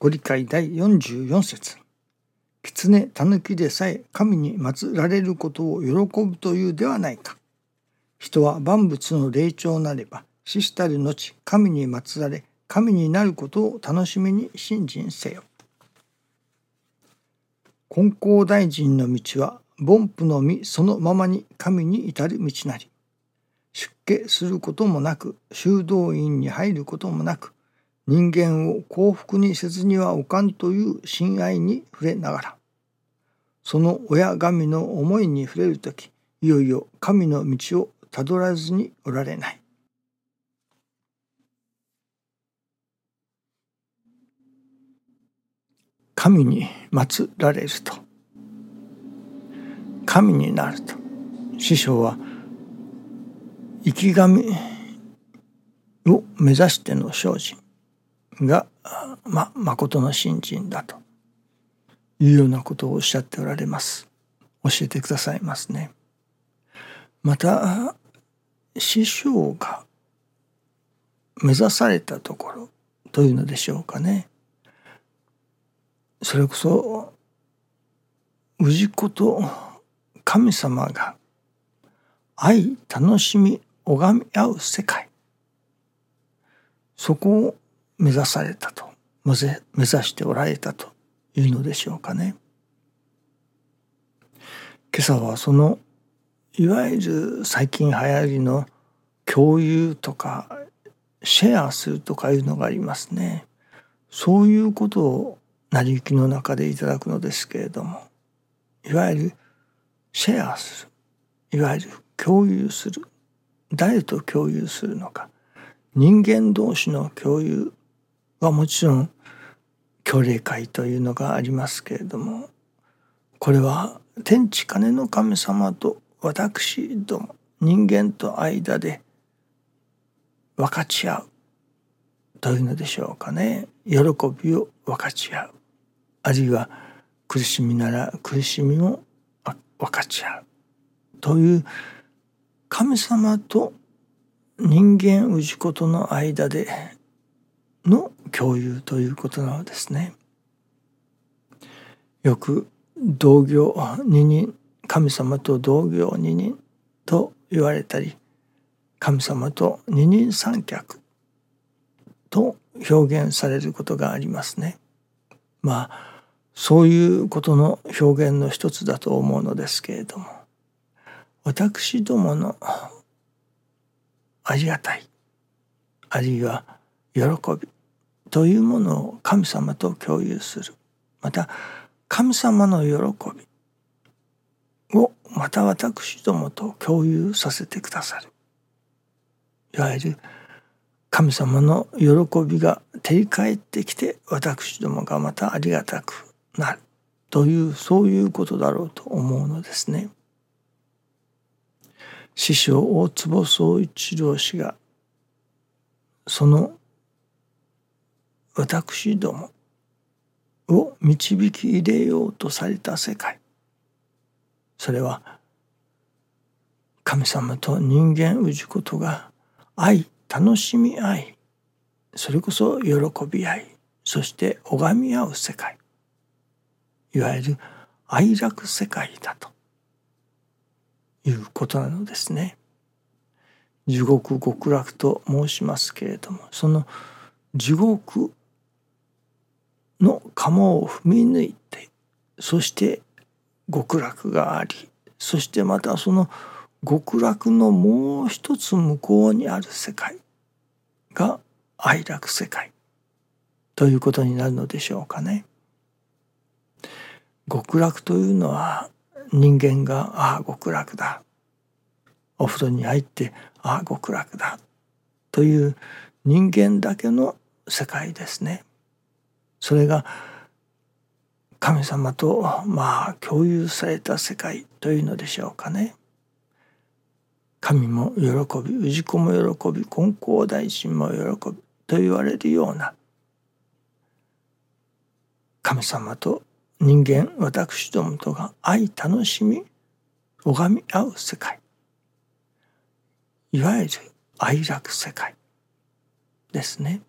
ご理解第44節狐狸でさえ神に祀られることを喜ぶというではないか。人は万物の霊長なれば死したる後神に祀られ神になることを楽しみに信心せよ。金光大臣の道は凡夫の実そのままに神に至る道なり出家することもなく修道院に入ることもなく人間を幸福にせずにはおかんという親愛に触れながらその親神の思いに触れる時いよいよ神の道をたどらずにおられない。神に祀られると。神になると。師匠は生き神を目指しての精進。がま誠の信心だというようなことをおっしゃっておられます。教えてくださいますね。また師匠が目指されたところというのでしょうかね。それこそ氏子と神様が愛楽しみ拝み合う世界そこを目指されたと目指しておられたというのでしょうかね。今朝はそのいわゆる最近流行りの共有とかシェアするとかいうのがありますね。そういうことを成り行きの中でいただくのですけれどもいわゆるシェアするいわゆる共有する誰と共有するのか人間同士の共有はもちろん協励会というのがありますけれどもこれは天地金の神様と私ども人間と間で分かち合うというのでしょうかね。喜びを分かち合う。あるいは苦しみなら苦しみを分かち合うという神様と人間氏子との間での共有ということなのですね。よく同業二人神様と同業二人と言われたり神様と二人三脚と表現されることがありますね。まあそういうことの表現の一つだと思うのですけれども私どものありがたいあるいは喜びというものを神様と共有するまた神様の喜びをまた私どもと共有させてくださるいわゆる神様の喜びが照り返ってきて私どもがまたありがたくなるというそういうことだろうと思うのですね。師匠大坪宗一郎氏がその私どもを導き入れようとされた世界それは神様と人間氏ことが愛楽しみ合いそれこそ喜び合いそして拝み合う世界いわゆる愛楽世界だということなのですね。地獄極楽と申しますけれどもその地獄の鴨を踏み抜いてそして極楽がありそしてまたその極楽のもう一つ向こうにある世界が愛楽世界ということになるのでしょうかね。極楽というのは人間が「ああ極楽だ」お風呂に入って「ああ極楽だ」という人間だけの世界ですね。それが神様とまあ共有された世界というのでしょうかね。神も喜び氏子も喜び金光大臣も喜びと言われるような。神様と人間私どもとが愛楽しみ拝み合う世界。いわゆる愛楽世界ですね。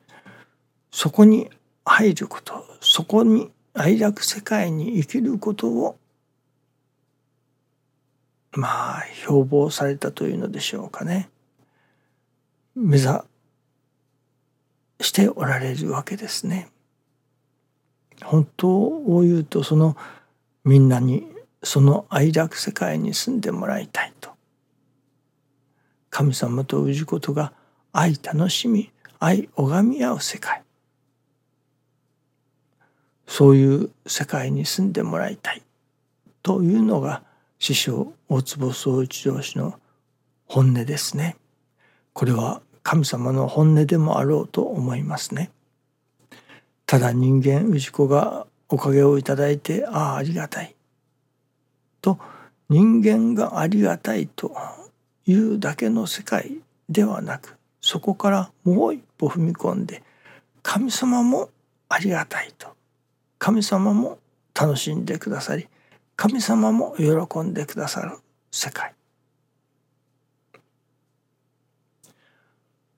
そこに入ることそこに愛楽世界に生きることをまあ標榜されたというのでしょうかね。目指しておられるわけですね。本当を言うとそのみんなにその愛楽世界に住んでもらいたいと。神様と氏ことが愛楽しみ愛拝み合う世界。そういう世界に住んでもらいたいというのが師匠大坪宗一郎氏の本音ですね。これは神様の本音でもあろうと思いますね。ただ人間氏子がおかげをいただいてああありがたいと人間がありがたいというだけの世界ではなくそこからもう一歩踏み込んで神様もありがたいと神様も楽しんでくださり神様も喜んでくださる世界。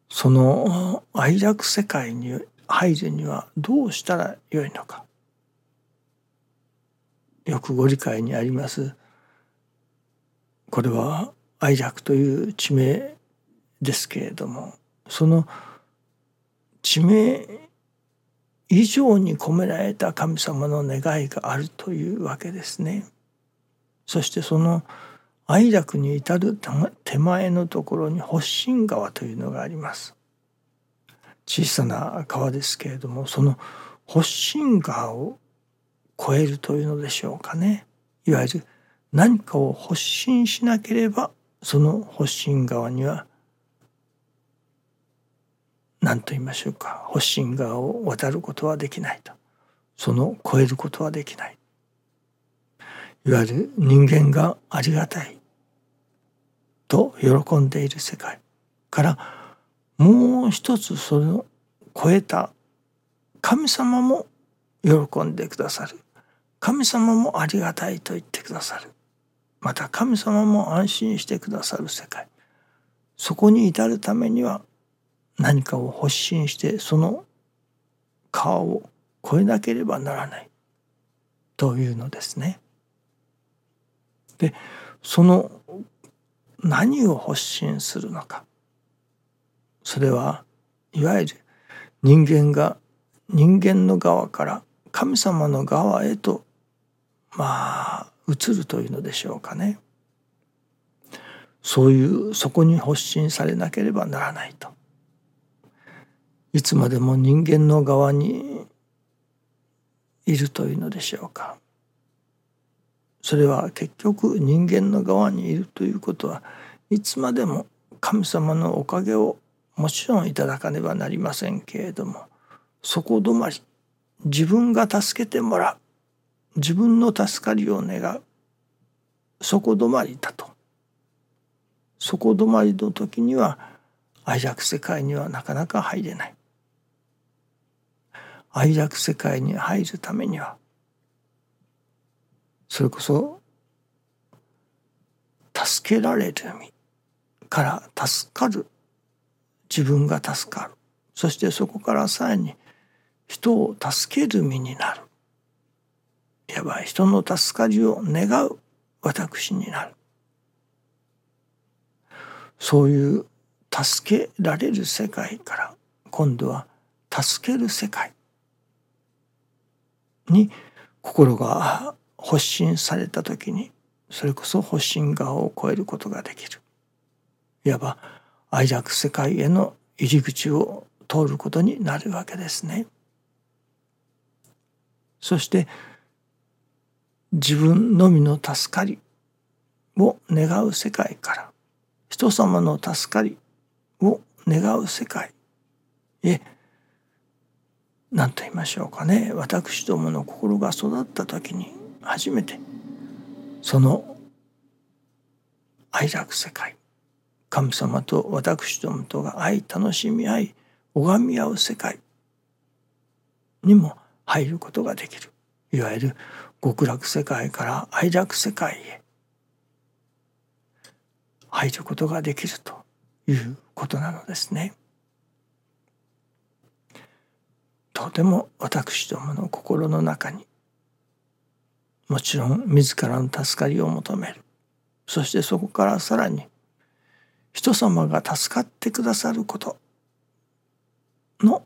その愛楽世界に入るにはどうしたらよいのか。よくご理解にあります。これは愛楽という地名ですけれどもその地名以上に込められた神様の願いがあるというわけですね。そしてその愛楽に至る手前のところに発信川というのがあります。小さな川ですけれどもその発信川を越えるというのでしょうかねいわゆる何かを発信しなければその発信川には何と言いましょうか。発信川を渡ることはできないと。その越えることはできない。いわゆる人間がありがたいと喜んでいる世界からもう一つそれを超えた神様も喜んでくださる。神様もありがたいと言ってくださる。また神様も安心してくださる世界。そこに至るためには何かを発信してその川を越えなければならないというのですね。でその何を発信するのか。それはいわゆる人間が人間の側から神様の側へとまあ移るというのでしょうかね。そういうそこに発信されなければならないと。いつまでも人間の側にいるというのでしょうか。それは結局人間の側にいるということはいつまでも神様のおかげをもちろんいただかねばなりませんけれどもそこ止まり自分が助けてもらう自分の助かりを願う。そこ止まりだと。そこ止まりの時には愛楽世界にはなかなか入れない。愛楽世界に入るためにはそれこそ助けられる身から助かる。自分が助かる。そしてそこからさらに人を助ける身になる。いわば人の助かりを願う私になる。そういう助けられる世界から今度は助ける世界に心が発信された時にそれこそ発信側を超えることができるいわば愛楽世界への入り口を通ることになるわけですね。そして自分のみの助かりを願う世界から人様の助かりを願う世界へ何と言いましょうかね私どもの心が育った時に初めてその愛楽世界神様と私どもとが愛楽しみ合い拝み合う世界にも入ることができるいわゆる極楽世界から愛楽世界へ入ることができるということなのですね。とても私どもの心の中にもちろん自らの助かりを求める。そしてそこからさらに人様が助かってくださることの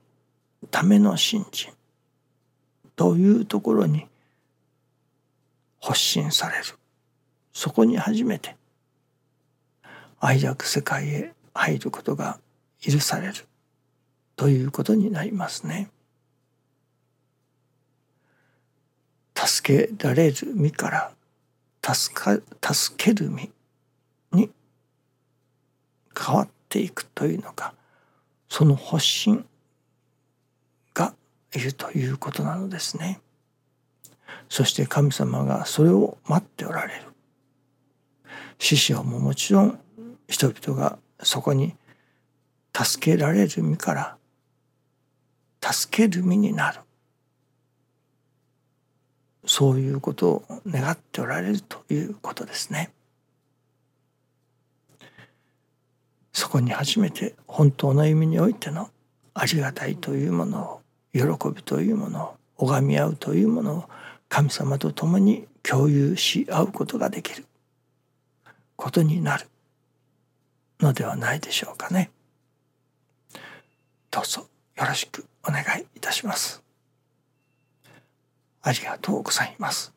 ための信心というところに発信される。そこに初めて愛楽世界へ入ることが許される。ということになりますね。助けられる身から助か助ける身に変わっていくというのかその発信がいるということなのですね。そして神様がそれを待っておられる。師匠ももちろん人々がそこに助けられる身から助ける身になるそういうことを願っておられるということですね。そこに初めて本当の意味においてのありがたいというものを喜びというものを拝み合うというものを神様と共に共有し合うことができることになるのではないでしょうかね。どうぞよろしくお願いいたします。ありがとうございます。